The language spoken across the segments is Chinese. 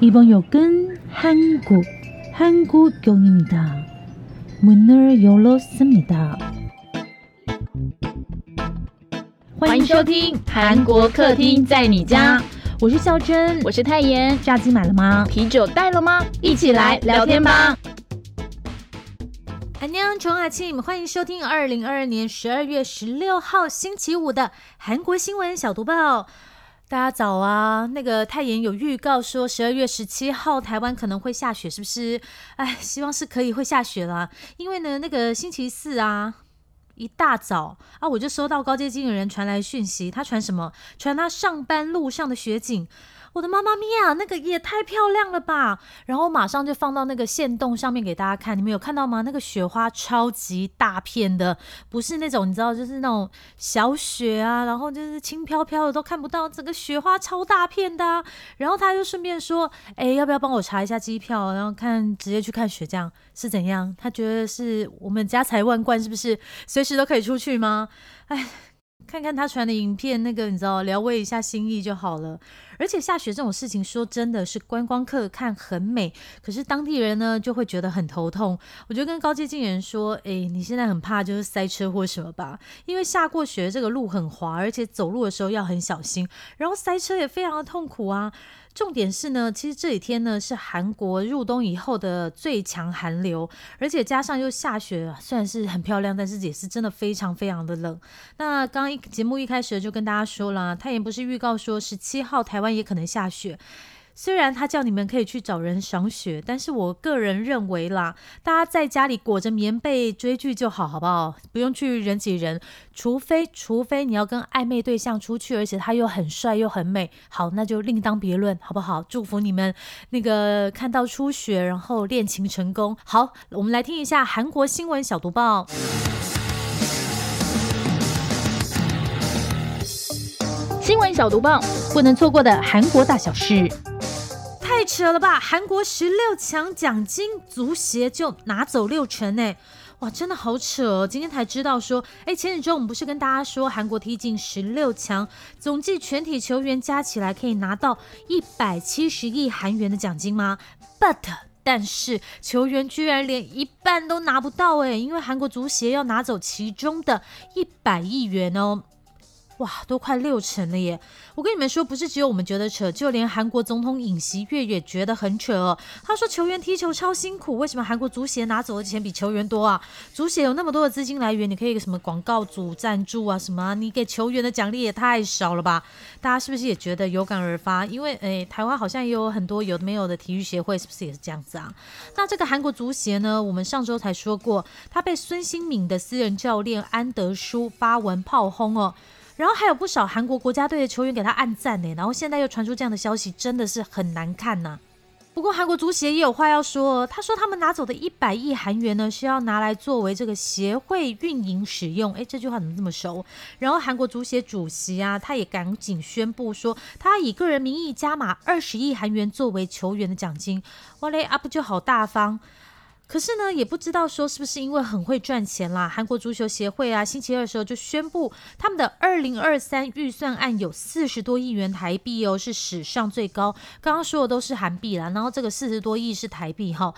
이번 역은 한국, 한국역입니다. 문을 열었습니다. 欢迎收听韩国客厅在你家，我是孝珍，我是泰妍。炸鸡买了吗？啤酒带了吗？一起来聊天吧。安녕穷阿庆，欢迎收听二零二二年十二月十六号星期五的韩国新闻小读报。 大家早啊！那个泰妍有预告说十二月十七号台湾可能会下雪，是不是？哎，希望是可以会下雪啦。因为呢，那个星期四啊，一大早啊，我就收到高阶经理人传来讯息，他传什么？传他上班路上的雪景。我的妈妈咪呀，那个也太漂亮了吧！然后马上就放到那个线洞上面给大家看，你们有看到吗？那个雪花超级大片的，不是那种你知道，就是那种小雪啊，然后就是轻飘飘的都看不到，整个雪花超大片的。然后他就顺便说，哎，要不要帮我查一下机票，然后看直接去看雪，这样是怎样？他觉得是我们家财万贯，是不是随时都可以出去吗？哎。看看他传的影片，那个你知道，聊慰一下心意就好了。而且下雪这种事情，说真的是观光客看很美，可是当地人呢就会觉得很头痛。我就跟高阶经人说：“哎，你现在很怕就是塞车或什么吧？因为下过雪，这个路很滑，而且走路的时候要很小心，然后塞车也非常的痛苦啊。”重点是呢，其实这几天呢是韩国入冬以后的最强寒流，而且加上又下雪，虽然是很漂亮，但是也是真的非常非常的冷。那刚一节目一开始就跟大家说了，他也不是预告说十七号台湾也可能下雪。虽然他叫你们可以去找人赏雪，但是我个人认为啦，大家在家里裹着棉被追剧就好，好不好？不用去人挤人，除非除非你要跟暧昧对象出去，而且他又很帅又很美，好，那就另当别论，好不好？祝福你们那个看到初雪，然后恋情成功。好，我们来听一下韩国新闻小读报。新闻小读报，不能错过的韩国大小事。扯了吧！韩国十六强奖金足协就拿走六成呢，哇，真的好扯哦！今天才知道说，哎，前几周我们不是跟大家说韩国踢进十六强，总计全体球员加起来可以拿到一百七十亿韩元的奖金吗？But 但是球员居然连一半都拿不到哎，因为韩国足协要拿走其中的一百亿元哦。哇，都快六成了耶！我跟你们说，不是只有我们觉得扯，就连韩国总统尹锡悦也觉得很扯哦。他说球员踢球超辛苦，为什么韩国足协拿走的钱比球员多啊？足协有那么多的资金来源，你可以什么广告组赞助啊什么？你给球员的奖励也太少了吧？大家是不是也觉得有感而发？因为诶，台湾好像也有很多有的没有的体育协会，是不是也是这样子啊？那这个韩国足协呢？我们上周才说过，他被孙兴敏的私人教练安德舒发文炮轰哦。然后还有不少韩国国家队的球员给他按赞呢，然后现在又传出这样的消息，真的是很难看呐。不过韩国足协也有话要说，他说他们拿走的一百亿韩元呢，是要拿来作为这个协会运营使用。诶，这句话怎么这么熟？然后韩国足协主席啊，他也赶紧宣布说，他以个人名义加码二十亿韩元作为球员的奖金。哇嘞，啊不就好大方？可是呢，也不知道说是不是因为很会赚钱啦。韩国足球协会啊，星期二的时候就宣布，他们的二零二三预算案有四十多亿元台币哦，是史上最高。刚刚说的都是韩币啦，然后这个四十多亿是台币哈。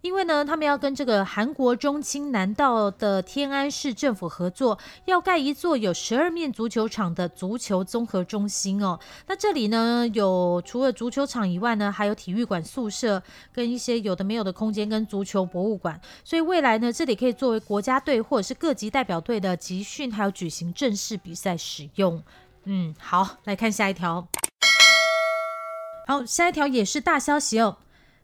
因为呢，他们要跟这个韩国中青南道的天安市政府合作，要盖一座有十二面足球场的足球综合中心哦。那这里呢，有除了足球场以外呢，还有体育馆、宿舍跟一些有的没有的空间，跟足球博物馆。所以未来呢，这里可以作为国家队或者是各级代表队的集训，还有举行正式比赛使用。嗯，好，来看下一条。好，下一条也是大消息哦。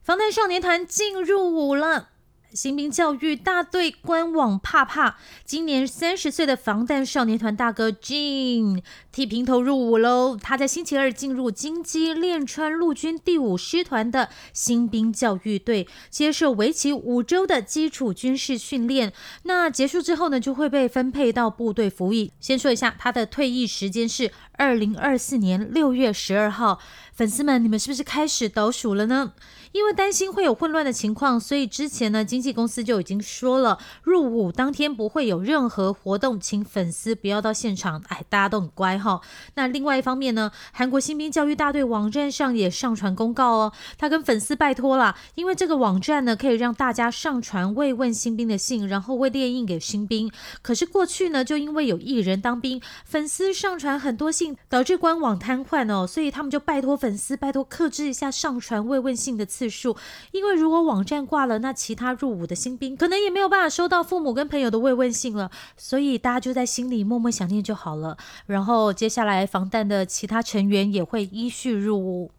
防弹少年团进入伍了。新兵教育大队官网怕怕，今年三十岁的防弹少年团大哥 Jin 剃平头入伍喽！他在星期二进入金鸡练川陆军第五师团的新兵教育队，接受为期五周的基础军事训练。那结束之后呢，就会被分配到部队服役。先说一下，他的退役时间是二零二四年六月十二号。粉丝们，你们是不是开始倒数了呢？因为担心会有混乱的情况，所以之前呢，经纪公司就已经说了，入伍当天不会有任何活动，请粉丝不要到现场。哎，大家都很乖哈。那另外一方面呢，韩国新兵教育大队网站上也上传公告哦，他跟粉丝拜托了，因为这个网站呢可以让大家上传慰问新兵的信，然后会列印给新兵。可是过去呢，就因为有艺人当兵，粉丝上传很多信，导致官网瘫痪哦，所以他们就拜托粉丝，拜托克制一下上传慰问信的次数，因为如果网站挂了，那其他入伍的新兵可能也没有办法收到父母跟朋友的慰问信了，所以大家就在心里默默想念就好了。然后接下来防弹的其他成员也会依序入伍。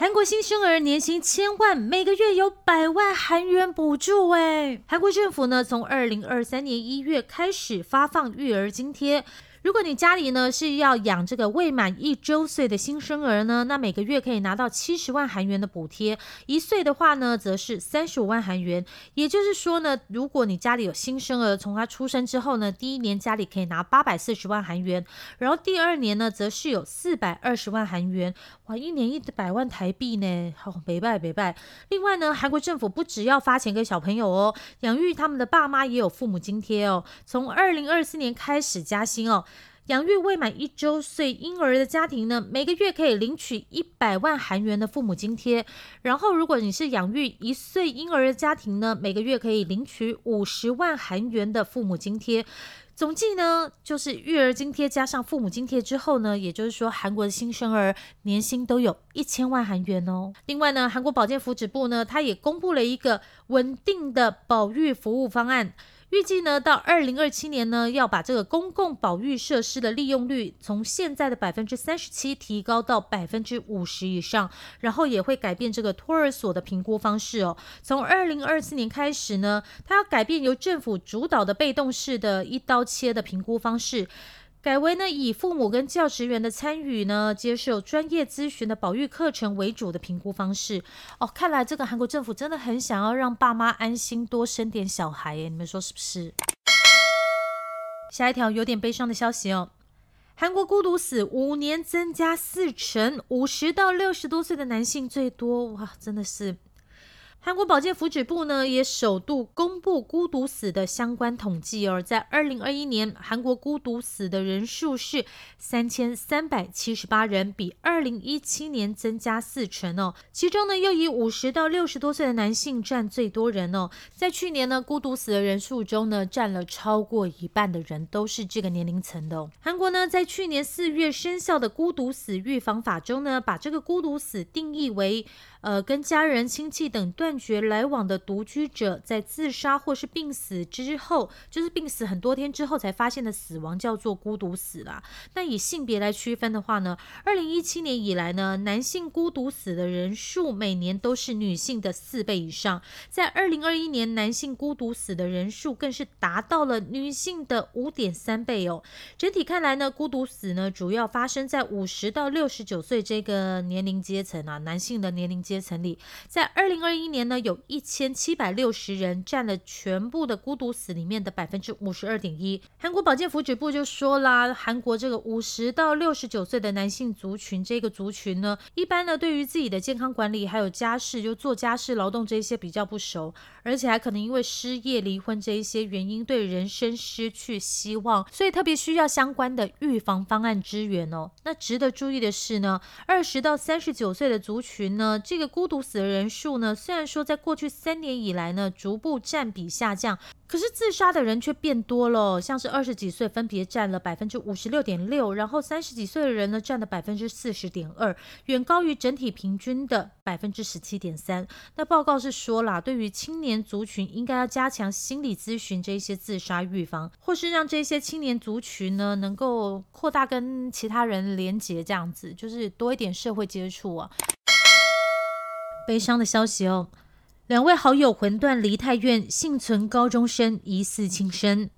韩国新生儿年薪千万，每个月有百万韩元补助。哎，韩国政府呢，从二零二三年一月开始发放育儿津贴。如果你家里呢是要养这个未满一周岁的新生儿呢，那每个月可以拿到七十万韩元的补贴；一岁的话呢，则是三十五万韩元。也就是说呢，如果你家里有新生儿，从他出生之后呢，第一年家里可以拿八百四十万韩元，然后第二年呢，则是有四百二十万韩元。哇，一年一百万台币呢，好，别拜别拜。另外呢，韩国政府不只要发钱给小朋友哦，养育他们的爸妈也有父母津贴哦。从二零二四年开始加薪哦。养育未满一周岁婴儿的家庭呢，每个月可以领取一百万韩元的父母津贴。然后，如果你是养育一岁婴儿的家庭呢，每个月可以领取五十万韩元的父母津贴。总计呢，就是育儿津贴加上父母津贴之后呢，也就是说，韩国的新生儿年薪都有一千万韩元哦。另外呢，韩国保健福祉部呢，它也公布了一个稳定的保育服务方案。预计呢，到二零二七年呢，要把这个公共保育设施的利用率从现在的百分之三十七提高到百分之五十以上，然后也会改变这个托儿所的评估方式哦。从二零二四年开始呢，它要改变由政府主导的被动式的一刀切的评估方式。改为呢，以父母跟教职员的参与呢，接受专业咨询的保育课程为主的评估方式。哦，看来这个韩国政府真的很想要让爸妈安心多生点小孩耶，你们说是不是？下一条有点悲伤的消息哦，韩国孤独死五年增加四成，五十到六十多岁的男性最多，哇，真的是。韩国保健福祉部呢，也首度公布孤独死的相关统计哦，在二零二一年，韩国孤独死的人数是三千三百七十八人，比二零一七年增加四成哦。其中呢，又以五十到六十多岁的男性占最多人哦。在去年呢，孤独死的人数中呢，占了超过一半的人都是这个年龄层的哦。韩国呢，在去年四月生效的孤独死预防法中呢，把这个孤独死定义为。呃，跟家人、亲戚等断绝来往的独居者，在自杀或是病死之后，就是病死很多天之后才发现的死亡，叫做孤独死啦。那以性别来区分的话呢，二零一七年以来呢，男性孤独死的人数每年都是女性的四倍以上。在二零二一年，男性孤独死的人数更是达到了女性的五点三倍哦。整体看来呢，孤独死呢，主要发生在五十到六十九岁这个年龄阶层啊，男性的年龄。阶层里，在二零二一年呢，有一千七百六十人占了全部的孤独死里面的百分之五十二点一。韩国保健福祉部就说啦，韩国这个五十到六十九岁的男性族群，这个族群呢，一般呢对于自己的健康管理还有家事，就做家事劳动这些比较不熟，而且还可能因为失业、离婚这一些原因，对人生失去希望，所以特别需要相关的预防方案支援哦。那值得注意的是呢，二十到三十九岁的族群呢，这这个孤独死的人数呢，虽然说在过去三年以来呢，逐步占比下降，可是自杀的人却变多了。像是二十几岁分别占了百分之五十六点六，然后三十几岁的人呢占了百分之四十点二，远高于整体平均的百分之十七点三。那报告是说啦，对于青年族群，应该要加强心理咨询这一些自杀预防，或是让这些青年族群呢能够扩大跟其他人连结，这样子就是多一点社会接触啊。悲伤的消息哦，两位好友魂断梨泰院，幸存高中生疑似轻生。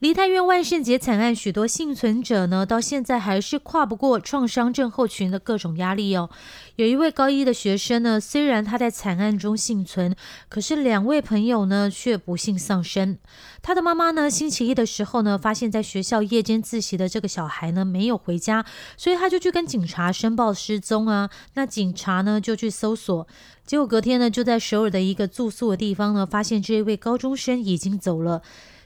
梨泰院万圣节惨案，许多幸存者呢，到现在还是跨不过创伤症候群的各种压力哦。有一位高一的学生呢，虽然他在惨案中幸存，可是两位朋友呢却不幸丧生。他的妈妈呢，星期一的时候呢，发现在学校夜间自习的这个小孩呢没有回家，所以他就去跟警察申报失踪啊。那警察呢就去搜索，结果隔天呢就在首尔的一个住宿的地方呢，发现这一位高中生已经走了。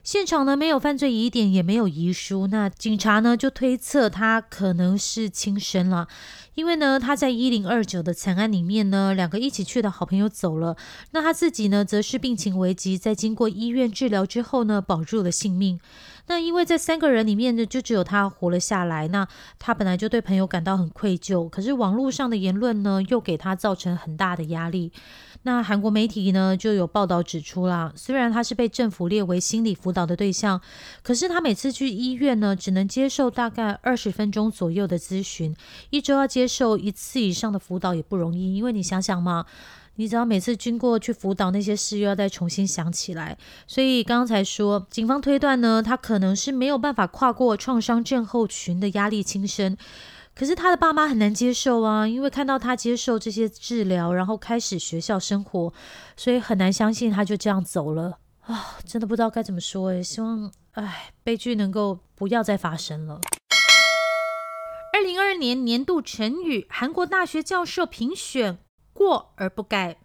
现场呢没有犯罪疑点，也没有遗书，那警察呢就推测他可能是轻生了，因为呢他在一零二九的惨案里面呢，两个一起去的好朋友走了，那他自己呢则是病情危急，在经过医院治疗之后呢保住了性命。那因为在三个人里面呢，就只有他活了下来。那他本来就对朋友感到很愧疚，可是网络上的言论呢，又给他造成很大的压力。那韩国媒体呢就有报道指出啦，虽然他是被政府列为心理辅导的对象，可是他每次去医院呢，只能接受大概二十分钟左右的咨询，一周要接受一次以上的辅导也不容易。因为你想想嘛。你只要每次经过去辅导那些事，又要再重新想起来，所以刚才说，警方推断呢，他可能是没有办法跨过创伤症候群的压力轻生。可是他的爸妈很难接受啊，因为看到他接受这些治疗，然后开始学校生活，所以很难相信他就这样走了啊！真的不知道该怎么说诶，希望唉，悲剧能够不要再发生了。二零二二年年度成语，韩国大学教授评选。过而不改。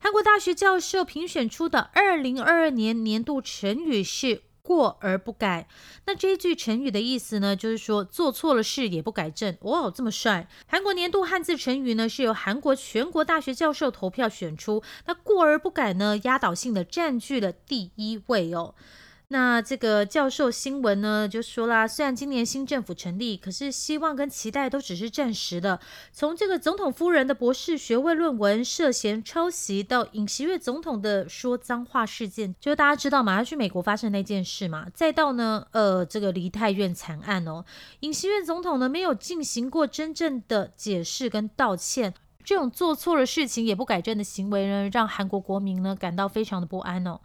韩国大学教授评选出的二零二二年年度成语是“过而不改”。那这一句成语的意思呢，就是说做错了事也不改正。哇，这么帅！韩国年度汉字成语呢，是由韩国全国大学教授投票选出。那“过而不改”呢，压倒性的占据了第一位哦。那这个教授新闻呢，就说啦，虽然今年新政府成立，可是希望跟期待都只是暂时的。从这个总统夫人的博士学位论文涉嫌抄袭，到尹锡悦总统的说脏话事件，就大家知道嘛，他去美国发生那件事嘛，再到呢，呃，这个梨泰院惨案哦，尹锡悦总统呢没有进行过真正的解释跟道歉，这种做错了事情也不改正的行为呢，让韩国国民呢感到非常的不安哦。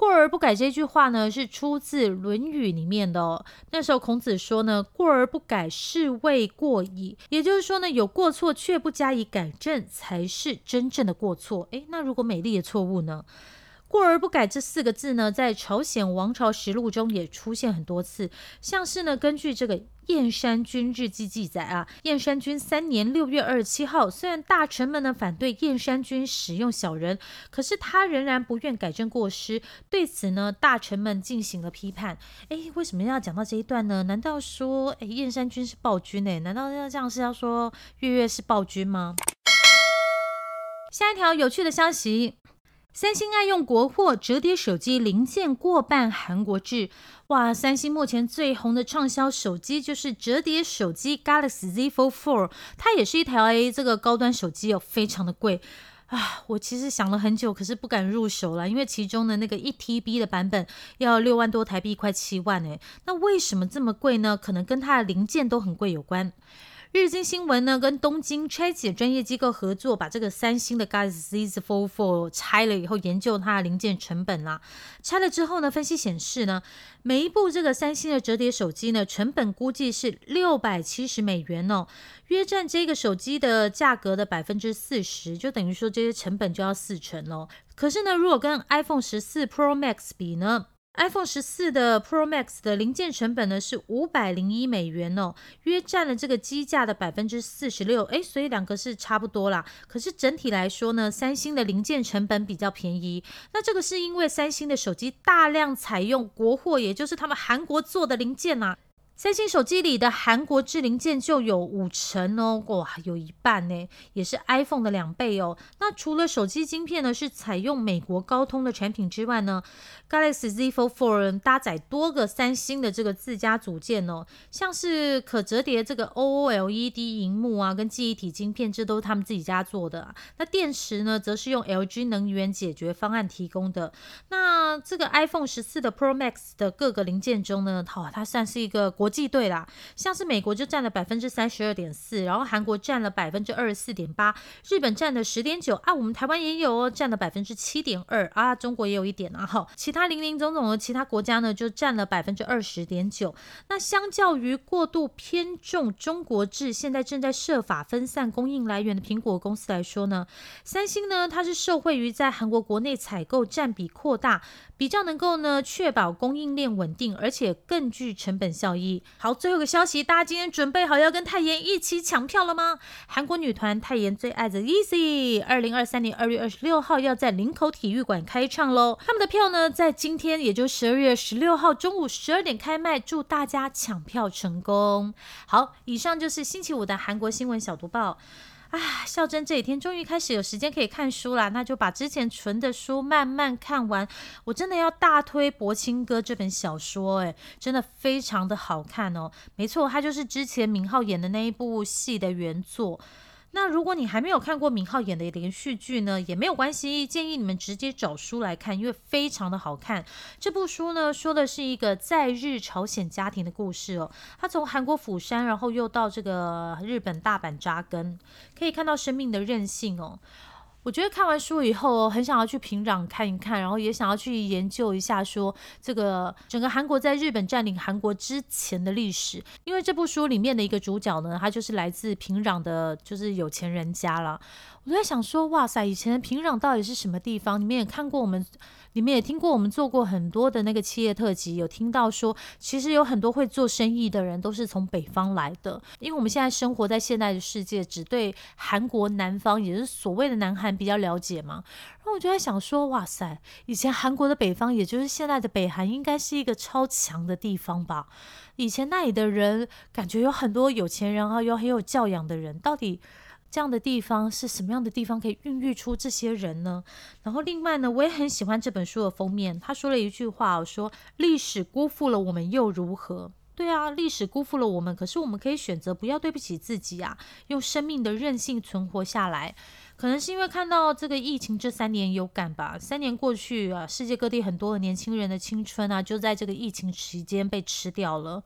过而不改这句话呢，是出自《论语》里面的哦。那时候孔子说呢：“过而不改，是谓过矣。”也就是说呢，有过错却不加以改正，才是真正的过错。诶，那如果美丽的错误呢？过而不改这四个字呢，在朝鲜王朝实录中也出现很多次，像是呢，根据这个燕山君日记记载啊，燕山君三年六月二十七号，虽然大臣们呢反对燕山君使用小人，可是他仍然不愿改正过失。对此呢，大臣们进行了批判。哎，为什么要讲到这一段呢？难道说，哎，燕山君是暴君呢？难道要这样是要说月月是暴君吗？下一条有趣的消息。三星爱用国货折叠手机零件过半韩国制，哇！三星目前最红的畅销手机就是折叠手机 Galaxy Z Fold 4，它也是一台 A 这个高端手机哦，非常的贵啊！我其实想了很久，可是不敢入手了，因为其中的那个一 TB 的版本要六万多台币，快七万哎！那为什么这么贵呢？可能跟它的零件都很贵有关。日经新闻呢，跟东京拆解专业机构合作，把这个三星的 Galaxy Z Fold 4拆了以后，研究它的零件成本啦。拆了之后呢，分析显示呢，每一部这个三星的折叠手机呢，成本估计是六百七十美元哦，约占这个手机的价格的百分之四十，就等于说这些成本就要四成喽。可是呢，如果跟 iPhone 十四 Pro Max 比呢？iPhone 十四的 Pro Max 的零件成本呢是五百零一美元哦，约占了这个机价的百分之四十六。哎，所以两个是差不多啦。可是整体来说呢，三星的零件成本比较便宜。那这个是因为三星的手机大量采用国货，也就是他们韩国做的零件呐。三星手机里的韩国制零件就有五成哦，哇，有一半呢，也是 iPhone 的两倍哦。那除了手机晶片呢是采用美国高通的产品之外呢，Galaxy Z Fold 4搭载多个三星的这个自家组件哦，像是可折叠这个 OLED 荧幕啊，跟记忆体晶片，这都是他们自己家做的。那电池呢，则是用 LG 能源解决方案提供的。那这个 iPhone 十四的 Pro Max 的各个零件中呢，好，它算是一个国。际队啦，像是美国就占了百分之三十二点四，然后韩国占了百分之二十四点八，日本占了十点九啊，我们台湾也有哦，占了百分之七点二啊，中国也有一点啊，哈，其他零零总总的其他国家呢就占了百分之二十点九。那相较于过度偏重中国制，现在正在设法分散供应来源的苹果公司来说呢，三星呢它是受惠于在韩国国内采购占比扩大，比较能够呢确保供应链稳定，而且更具成本效益。好，最后一个消息，大家今天准备好要跟泰妍一起抢票了吗？韩国女团泰妍最爱的 Easy，二零二三年二月二十六号要在林口体育馆开唱喽。他们的票呢，在今天也就十二月十六号中午十二点开卖，祝大家抢票成功。好，以上就是星期五的韩国新闻小读报。啊，孝珍这几天终于开始有时间可以看书啦，那就把之前存的书慢慢看完。我真的要大推《柏青哥》这本小说，诶，真的非常的好看哦。没错，它就是之前明浩演的那一部戏的原作。那如果你还没有看过明浩演的连续剧呢，也没有关系，建议你们直接找书来看，因为非常的好看。这部书呢，说的是一个在日朝鲜家庭的故事哦。他从韩国釜山，然后又到这个日本大阪扎根，可以看到生命的韧性哦。我觉得看完书以后，很想要去平壤看一看，然后也想要去研究一下，说这个整个韩国在日本占领韩国之前的历史。因为这部书里面的一个主角呢，他就是来自平壤的，就是有钱人家了。我在想说，哇塞，以前的平壤到底是什么地方？你们也看过我们。你们也听过我们做过很多的那个企业特辑，有听到说，其实有很多会做生意的人都是从北方来的，因为我们现在生活在现代的世界，只对韩国南方，也是所谓的南韩比较了解嘛。然后我就在想说，哇塞，以前韩国的北方，也就是现在的北韩，应该是一个超强的地方吧？以前那里的人，感觉有很多有钱人啊，有很有教养的人，到底？这样的地方是什么样的地方可以孕育出这些人呢？然后另外呢，我也很喜欢这本书的封面，他说了一句话，说历史辜负了我们又如何？对啊，历史辜负了我们，可是我们可以选择不要对不起自己啊，用生命的韧性存活下来。可能是因为看到这个疫情这三年有感吧，三年过去啊，世界各地很多的年轻人的青春啊，就在这个疫情期间被吃掉了。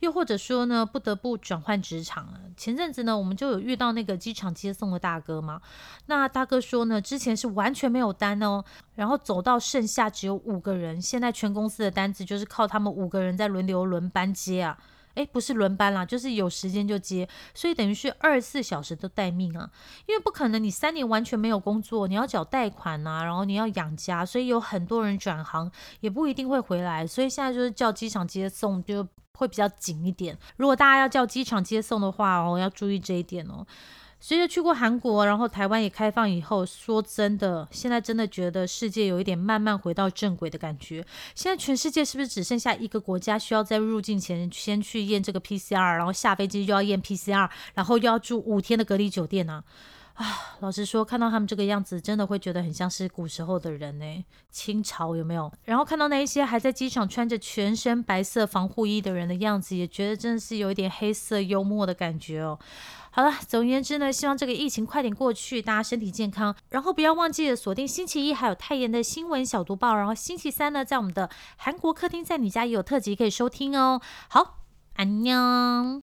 又或者说呢，不得不转换职场了。前阵子呢，我们就有遇到那个机场接送的大哥嘛，那大哥说呢，之前是完全没有单哦，然后走到剩下只有五个人，现在全公司的单子就是靠他们五个人在轮流轮班接啊。诶，不是轮班啦，就是有时间就接，所以等于是二十四小时都待命啊。因为不可能你三年完全没有工作，你要缴贷款啊，然后你要养家，所以有很多人转行，也不一定会回来。所以现在就是叫机场接送就会比较紧一点。如果大家要叫机场接送的话哦，要注意这一点哦。随着去过韩国，然后台湾也开放以后，说真的，现在真的觉得世界有一点慢慢回到正轨的感觉。现在全世界是不是只剩下一个国家需要在入境前先去验这个 PCR，然后下飞机就要验 PCR，然后又要住五天的隔离酒店呢？啊，老实说，看到他们这个样子，真的会觉得很像是古时候的人呢，清朝有没有？然后看到那一些还在机场穿着全身白色防护衣的人的样子，也觉得真的是有一点黑色幽默的感觉哦。好了，总而言之呢，希望这个疫情快点过去，大家身体健康。然后不要忘记了锁定星期一还有泰妍的新闻小读报。然后星期三呢，在我们的韩国客厅在你家也有特辑可以收听哦。好，安妞。